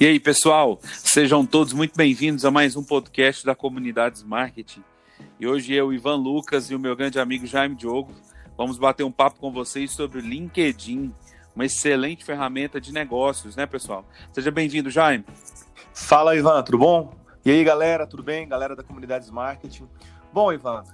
E aí, pessoal, sejam todos muito bem-vindos a mais um podcast da Comunidades Marketing. E hoje eu, Ivan Lucas e o meu grande amigo Jaime Diogo vamos bater um papo com vocês sobre o LinkedIn, uma excelente ferramenta de negócios, né, pessoal? Seja bem-vindo, Jaime. Fala, Ivan, tudo bom? E aí, galera, tudo bem? Galera da Comunidades Marketing. Bom, Ivan,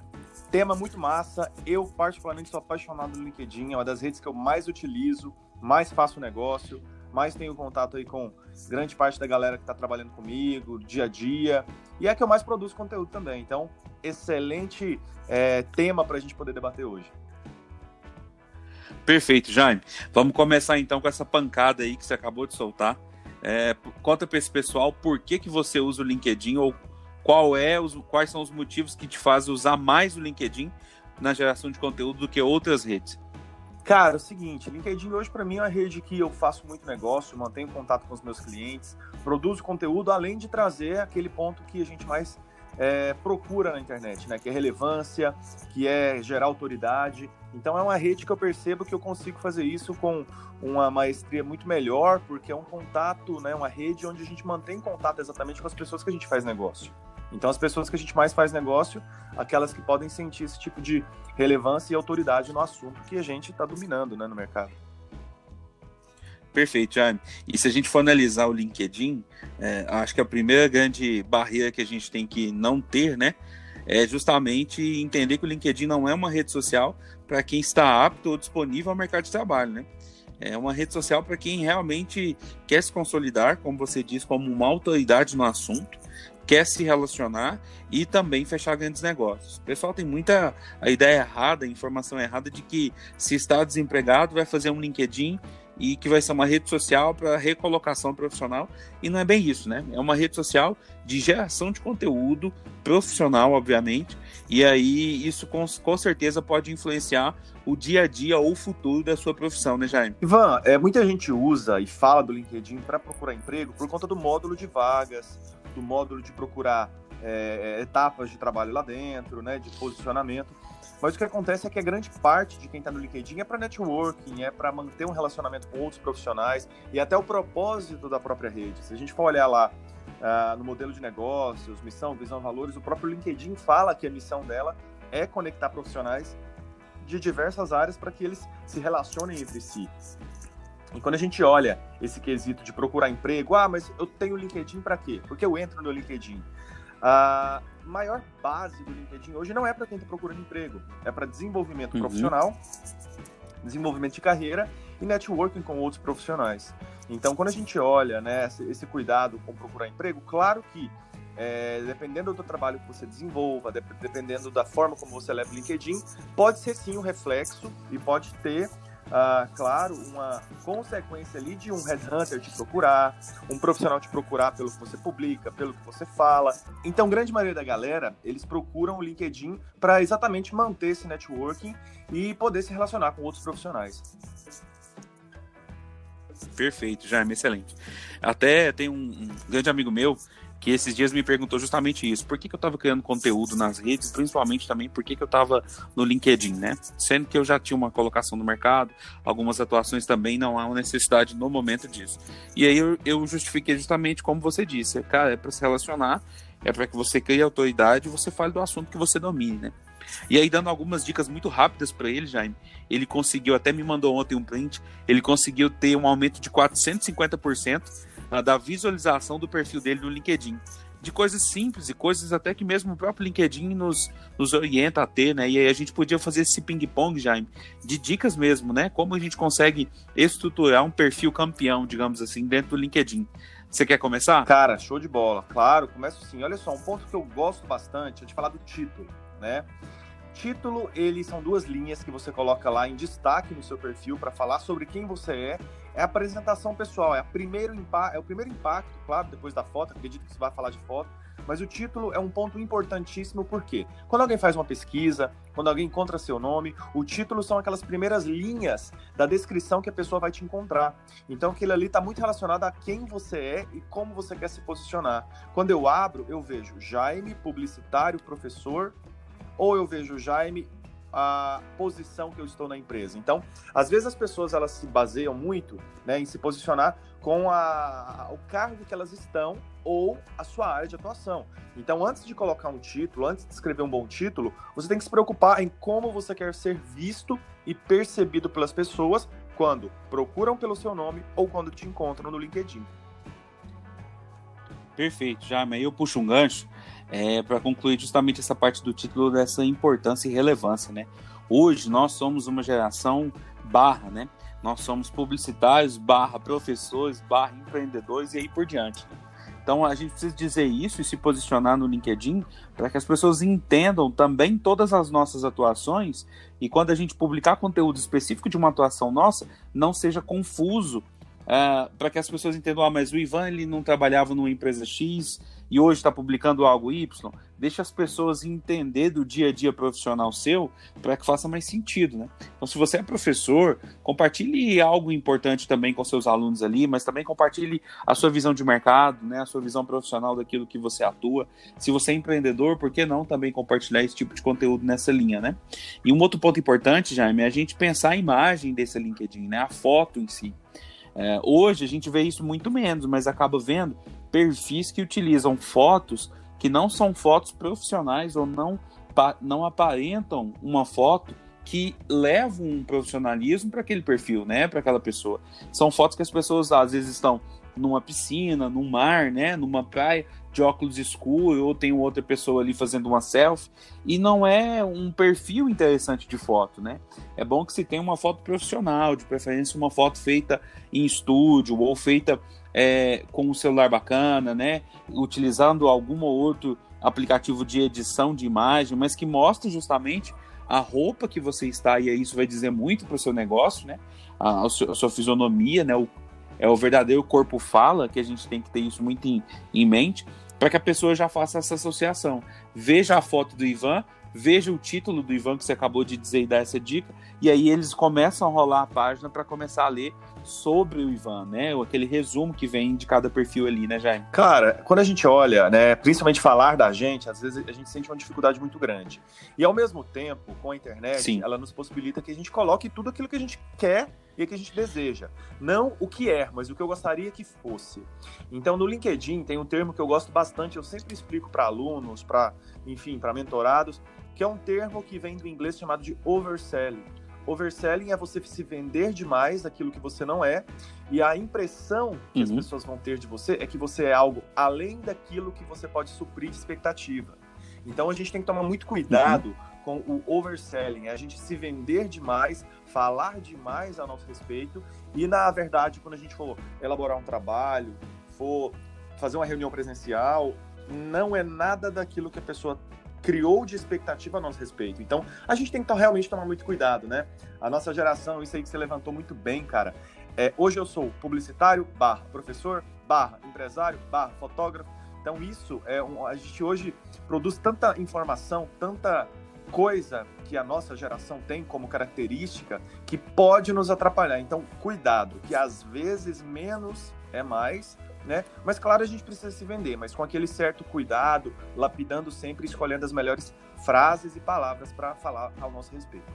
tema muito massa. Eu, particularmente, sou apaixonado no LinkedIn, é uma das redes que eu mais utilizo, mais faço negócio mais tenho contato aí com grande parte da galera que está trabalhando comigo, dia a dia, e é que eu mais produzo conteúdo também. Então, excelente é, tema para a gente poder debater hoje. Perfeito, Jaime. Vamos começar então com essa pancada aí que você acabou de soltar. É, conta para esse pessoal por que, que você usa o LinkedIn ou qual é os, quais são os motivos que te fazem usar mais o LinkedIn na geração de conteúdo do que outras redes. Cara, é o seguinte, LinkedIn hoje para mim é uma rede que eu faço muito negócio, mantenho contato com os meus clientes, produzo conteúdo, além de trazer aquele ponto que a gente mais é, procura na internet, né? Que é relevância, que é gerar autoridade. Então é uma rede que eu percebo que eu consigo fazer isso com uma maestria muito melhor, porque é um contato, né? Uma rede onde a gente mantém contato exatamente com as pessoas que a gente faz negócio. Então, as pessoas que a gente mais faz negócio, aquelas que podem sentir esse tipo de relevância e autoridade no assunto que a gente está dominando né, no mercado. Perfeito, Jaime. E se a gente for analisar o LinkedIn, é, acho que a primeira grande barreira que a gente tem que não ter, né, é justamente entender que o LinkedIn não é uma rede social para quem está apto ou disponível ao mercado de trabalho, né? É uma rede social para quem realmente quer se consolidar, como você diz, como uma autoridade no assunto quer se relacionar e também fechar grandes negócios. O pessoal tem muita a ideia errada, a informação errada de que se está desempregado vai fazer um LinkedIn e que vai ser uma rede social para recolocação profissional e não é bem isso, né? É uma rede social de geração de conteúdo profissional, obviamente, e aí isso com, com certeza pode influenciar o dia a dia ou o futuro da sua profissão, né, Jaime? Ivan, é, muita gente usa e fala do LinkedIn para procurar emprego por conta do módulo de vagas, do módulo de procurar é, é, etapas de trabalho lá dentro, né, de posicionamento. Mas o que acontece é que a grande parte de quem está no LinkedIn é para networking, é para manter um relacionamento com outros profissionais e até o propósito da própria rede. Se a gente for olhar lá uh, no modelo de negócios, missão, visão, valores, o próprio LinkedIn fala que a missão dela é conectar profissionais de diversas áreas para que eles se relacionem entre si. E quando a gente olha esse quesito de procurar emprego, ah, mas eu tenho LinkedIn para quê? Porque eu entro no LinkedIn. A maior base do LinkedIn hoje não é para quem está procurando emprego, é para desenvolvimento uhum. profissional, desenvolvimento de carreira e networking com outros profissionais. Então, quando a gente olha né, esse cuidado com procurar emprego, claro que é, dependendo do trabalho que você desenvolva, dependendo da forma como você leva o LinkedIn, pode ser sim um reflexo e pode ter uh, claro, uma consequência ali de um headhunter te procurar, um profissional te procurar pelo que você publica, pelo que você fala. Então, grande maioria da galera, eles procuram o LinkedIn para exatamente manter esse networking e poder se relacionar com outros profissionais. Perfeito, Jaime, excelente. Até tem um, um grande amigo meu que esses dias me perguntou justamente isso. Por que, que eu estava criando conteúdo nas redes, principalmente também por que, que eu estava no LinkedIn, né? Sendo que eu já tinha uma colocação no mercado, algumas atuações também, não há uma necessidade no momento disso. E aí eu, eu justifiquei justamente como você disse, cara, é para se relacionar, é para que você crie autoridade e você fale do assunto que você domine, né? E aí, dando algumas dicas muito rápidas para ele, Jaime, ele conseguiu, até me mandou ontem um print, ele conseguiu ter um aumento de 450% da visualização do perfil dele no LinkedIn. De coisas simples e coisas até que mesmo o próprio LinkedIn nos, nos orienta a ter, né? E aí a gente podia fazer esse ping-pong, Jaime, de dicas mesmo, né? Como a gente consegue estruturar um perfil campeão, digamos assim, dentro do LinkedIn. Você quer começar? Cara, show de bola. Claro, começo sim. Olha só, um ponto que eu gosto bastante é de falar do título, né? Título, eles são duas linhas que você coloca lá em destaque no seu perfil para falar sobre quem você é. É a apresentação pessoal, é, primeiro é o primeiro impacto, claro, depois da foto, acredito que você vai falar de foto, mas o título é um ponto importantíssimo porque quando alguém faz uma pesquisa, quando alguém encontra seu nome, o título são aquelas primeiras linhas da descrição que a pessoa vai te encontrar. Então aquilo ali está muito relacionado a quem você é e como você quer se posicionar. Quando eu abro, eu vejo Jaime, publicitário, professor, ou eu vejo Jaime, a posição que eu estou na empresa. Então, às vezes as pessoas elas se baseiam muito né, em se posicionar com a, o cargo que elas estão ou a sua área de atuação. Então, antes de colocar um título, antes de escrever um bom título, você tem que se preocupar em como você quer ser visto e percebido pelas pessoas quando procuram pelo seu nome ou quando te encontram no LinkedIn. Perfeito. Aí eu puxo um gancho é, para concluir justamente essa parte do título dessa importância e relevância, né? Hoje nós somos uma geração barra, né? Nós somos publicitários, barra professores, barra empreendedores e aí por diante. Então a gente precisa dizer isso e se posicionar no LinkedIn para que as pessoas entendam também todas as nossas atuações e quando a gente publicar conteúdo específico de uma atuação nossa, não seja confuso uh, para que as pessoas entendam, ah, mas o Ivan ele não trabalhava numa empresa X e hoje está publicando algo Y. Deixa as pessoas entender do dia a dia profissional seu para que faça mais sentido, né? Então, se você é professor, compartilhe algo importante também com seus alunos ali, mas também compartilhe a sua visão de mercado, né? A sua visão profissional daquilo que você atua. Se você é empreendedor, por que não também compartilhar esse tipo de conteúdo nessa linha, né? E um outro ponto importante, Jaime, é a gente pensar a imagem desse LinkedIn, né? A foto em si. É, hoje a gente vê isso muito menos, mas acaba vendo perfis que utilizam fotos que não são fotos profissionais ou não, não aparentam uma foto que levam um profissionalismo para aquele perfil, né, para aquela pessoa. São fotos que as pessoas às vezes estão numa piscina, num mar, né, numa praia, de óculos escuros, ou tem outra pessoa ali fazendo uma selfie, e não é um perfil interessante de foto, né? É bom que se tenha uma foto profissional, de preferência uma foto feita em estúdio, ou feita é, com um celular bacana, né? Utilizando algum ou outro aplicativo de edição de imagem, mas que mostre justamente a roupa que você está, e isso vai dizer muito para o seu negócio, né? A, a, sua, fisionomia, né? O, é o verdadeiro corpo fala, que a gente tem que ter isso muito em, em mente, para que a pessoa já faça essa associação. Veja a foto do Ivan, veja o título do Ivan que você acabou de dizer e dar essa dica, e aí eles começam a rolar a página para começar a ler sobre o Ivan, né? Aquele resumo que vem de cada perfil ali, né, Jaime? Cara, quando a gente olha, né, principalmente falar da gente, às vezes a gente sente uma dificuldade muito grande. E ao mesmo tempo, com a internet, Sim. ela nos possibilita que a gente coloque tudo aquilo que a gente quer e que a gente deseja. Não o que é, mas o que eu gostaria que fosse. Então, no LinkedIn tem um termo que eu gosto bastante, eu sempre explico para alunos, para, enfim, para mentorados, que é um termo que vem do inglês chamado de overselling. Overselling é você se vender demais daquilo que você não é, e a impressão que uhum. as pessoas vão ter de você é que você é algo além daquilo que você pode suprir de expectativa. Então a gente tem que tomar muito cuidado uhum. Com o overselling, é a gente se vender demais, falar demais a nosso respeito, e na verdade, quando a gente for elaborar um trabalho, for fazer uma reunião presencial, não é nada daquilo que a pessoa criou de expectativa a nosso respeito. Então, a gente tem que realmente tomar muito cuidado, né? A nossa geração, isso aí que você levantou muito bem, cara. É, hoje eu sou publicitário, barra professor, barra empresário, barra fotógrafo. Então, isso é um, a gente hoje produz tanta informação, tanta coisa que a nossa geração tem como característica que pode nos atrapalhar. Então, cuidado, que às vezes menos é mais né? Mas claro, a gente precisa se vender, mas com aquele certo cuidado, lapidando sempre, escolhendo as melhores frases e palavras para falar ao nosso respeito.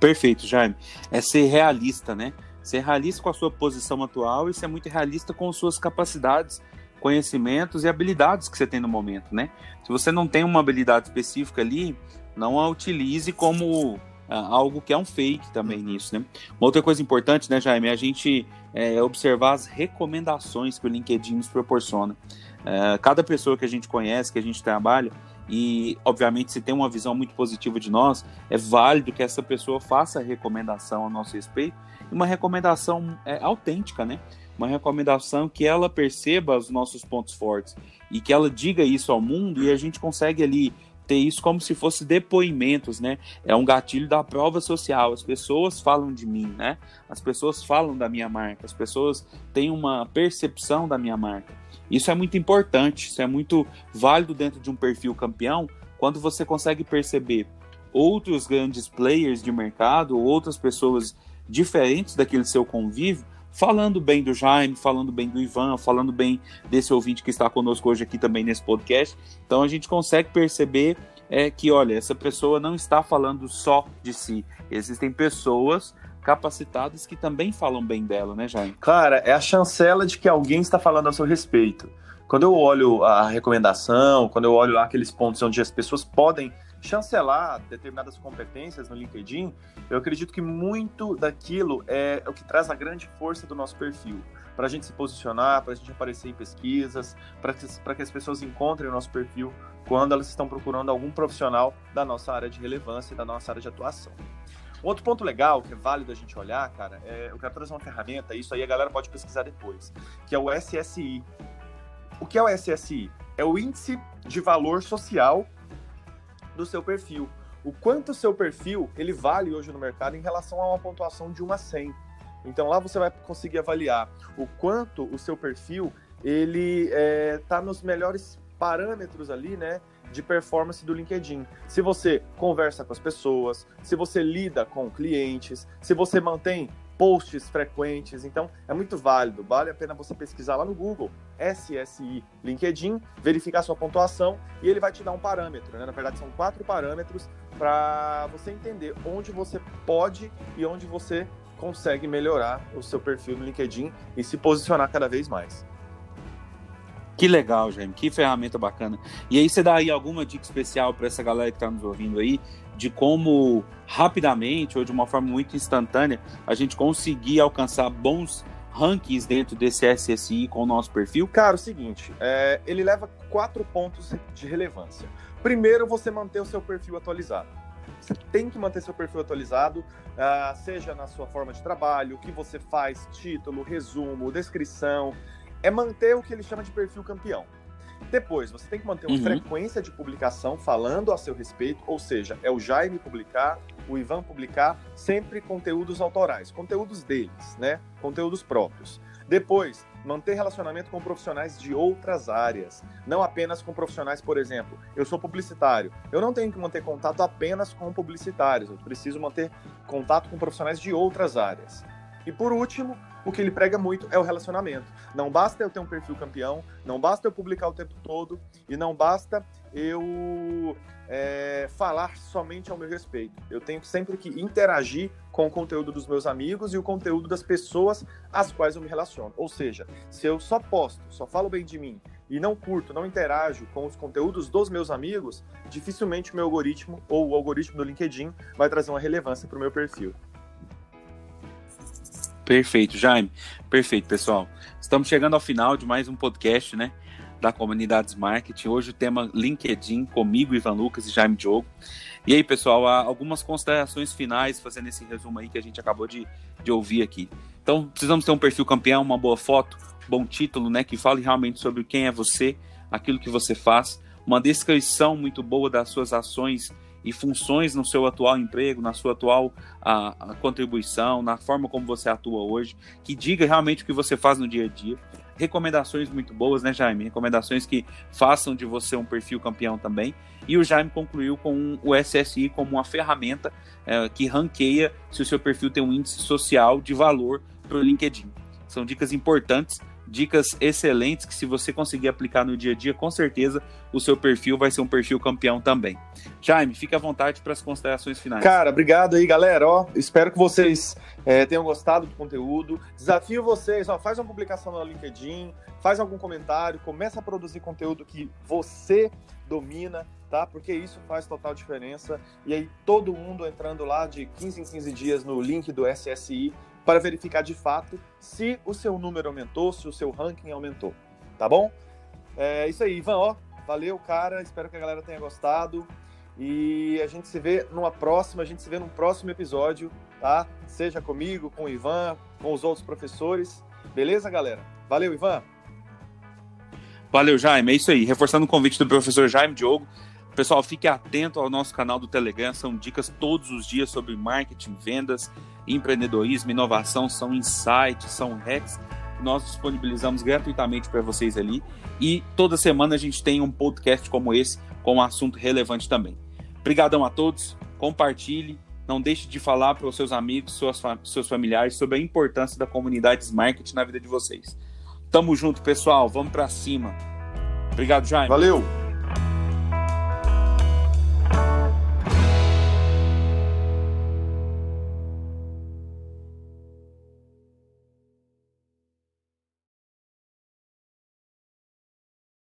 Perfeito, Jaime. É ser realista, né? Ser realista com a sua posição atual e ser muito realista com suas capacidades, conhecimentos e habilidades que você tem no momento, né? Se você não tem uma habilidade específica ali, não a utilize como algo que é um fake também uhum. nisso, né? Uma outra coisa importante, né, Jaime, é a gente é, observar as recomendações que o LinkedIn nos proporciona. É, cada pessoa que a gente conhece, que a gente trabalha, e obviamente se tem uma visão muito positiva de nós, é válido que essa pessoa faça recomendação a nosso respeito, uma recomendação é, autêntica, né? Uma recomendação que ela perceba os nossos pontos fortes e que ela diga isso ao mundo e a gente consegue ali ter isso como se fosse depoimentos, né? É um gatilho da prova social. As pessoas falam de mim, né? As pessoas falam da minha marca, as pessoas têm uma percepção da minha marca. Isso é muito importante, isso é muito válido dentro de um perfil campeão, quando você consegue perceber outros grandes players de mercado, outras pessoas diferentes daquele seu convívio, falando bem do Jaime, falando bem do Ivan, falando bem desse ouvinte que está conosco hoje aqui também nesse podcast. Então a gente consegue perceber é que, olha, essa pessoa não está falando só de si. Existem pessoas capacitadas que também falam bem dela, né, Jaime? Cara, é a chancela de que alguém está falando a seu respeito. Quando eu olho a recomendação, quando eu olho lá aqueles pontos onde as pessoas podem chancelar determinadas competências no LinkedIn, eu acredito que muito daquilo é o que traz a grande força do nosso perfil. Para a gente se posicionar, para a gente aparecer em pesquisas, para que, que as pessoas encontrem o nosso perfil quando elas estão procurando algum profissional da nossa área de relevância e da nossa área de atuação. Outro ponto legal que é válido a gente olhar, cara, é, eu quero trazer uma ferramenta, isso aí a galera pode pesquisar depois, que é o SSI. O que é o SSI? É o Índice de Valor Social do seu perfil. O quanto o seu perfil ele vale hoje no mercado em relação a uma pontuação de 1 a 100. Então lá você vai conseguir avaliar o quanto o seu perfil ele está é, tá nos melhores parâmetros ali, né, de performance do LinkedIn. Se você conversa com as pessoas, se você lida com clientes, se você mantém posts frequentes. Então, é muito válido. Vale a pena você pesquisar lá no Google, SSI LinkedIn, verificar sua pontuação e ele vai te dar um parâmetro. Né? Na verdade, são quatro parâmetros para você entender onde você pode e onde você consegue melhorar o seu perfil no LinkedIn e se posicionar cada vez mais. Que legal, Jaime, que ferramenta bacana. E aí você dá aí alguma dica especial para essa galera que está nos ouvindo aí, de como rapidamente ou de uma forma muito instantânea a gente conseguir alcançar bons rankings dentro desse SSI com o nosso perfil? Cara, o seguinte, é, ele leva quatro pontos de relevância. Primeiro, você manter o seu perfil atualizado. Você tem que manter seu perfil atualizado, uh, seja na sua forma de trabalho, o que você faz, título, resumo, descrição. É manter o que ele chama de perfil campeão. Depois, você tem que manter uma uhum. frequência de publicação falando a seu respeito, ou seja, é o Jaime publicar, o Ivan publicar, sempre conteúdos autorais, conteúdos deles, né? Conteúdos próprios. Depois, manter relacionamento com profissionais de outras áreas, não apenas com profissionais, por exemplo, eu sou publicitário, eu não tenho que manter contato apenas com publicitários, eu preciso manter contato com profissionais de outras áreas. E por último, o que ele prega muito é o relacionamento. Não basta eu ter um perfil campeão, não basta eu publicar o tempo todo e não basta eu é, falar somente ao meu respeito. Eu tenho sempre que interagir com o conteúdo dos meus amigos e o conteúdo das pessoas às quais eu me relaciono. Ou seja, se eu só posto, só falo bem de mim e não curto, não interajo com os conteúdos dos meus amigos, dificilmente o meu algoritmo ou o algoritmo do LinkedIn vai trazer uma relevância para o meu perfil. Perfeito, Jaime. Perfeito, pessoal. Estamos chegando ao final de mais um podcast, né? Da Comunidades Marketing. Hoje o tema LinkedIn, comigo, Ivan Lucas e Jaime Diogo. E aí, pessoal, algumas considerações finais, fazendo esse resumo aí que a gente acabou de, de ouvir aqui. Então, precisamos ter um perfil campeão, uma boa foto, bom título, né? Que fale realmente sobre quem é você, aquilo que você faz, uma descrição muito boa das suas ações e funções no seu atual emprego, na sua atual a, a contribuição, na forma como você atua hoje, que diga realmente o que você faz no dia a dia. Recomendações muito boas, né, Jaime? Recomendações que façam de você um perfil campeão também. E o Jaime concluiu com o SSI como uma ferramenta é, que ranqueia se o seu perfil tem um índice social de valor para o LinkedIn. São dicas importantes dicas excelentes que se você conseguir aplicar no dia a dia, com certeza o seu perfil vai ser um perfil campeão também. Jaime, fique à vontade para as considerações finais. Cara, obrigado aí, galera. Ó, espero que vocês é, tenham gostado do conteúdo. Desafio vocês, ó, faz uma publicação no LinkedIn, faz algum comentário, começa a produzir conteúdo que você domina, tá? Porque isso faz total diferença. E aí todo mundo entrando lá de 15 em 15 dias no link do SSI para verificar de fato se o seu número aumentou, se o seu ranking aumentou, tá bom? É isso aí, Ivan, ó, valeu, cara, espero que a galera tenha gostado e a gente se vê numa próxima, a gente se vê num próximo episódio, tá? Seja comigo, com o Ivan, com os outros professores, beleza, galera? Valeu, Ivan! Valeu, Jaime, é isso aí, reforçando o convite do professor Jaime Diogo, Pessoal, fique atento ao nosso canal do Telegram, são dicas todos os dias sobre marketing, vendas, empreendedorismo, inovação, são insights, são hacks que nós disponibilizamos gratuitamente para vocês ali. E toda semana a gente tem um podcast como esse com um assunto relevante também. Obrigadão a todos, compartilhe, não deixe de falar para os seus amigos, suas, seus familiares sobre a importância da comunidade marketing na vida de vocês. Tamo junto, pessoal, vamos para cima. Obrigado, Jaime. Valeu!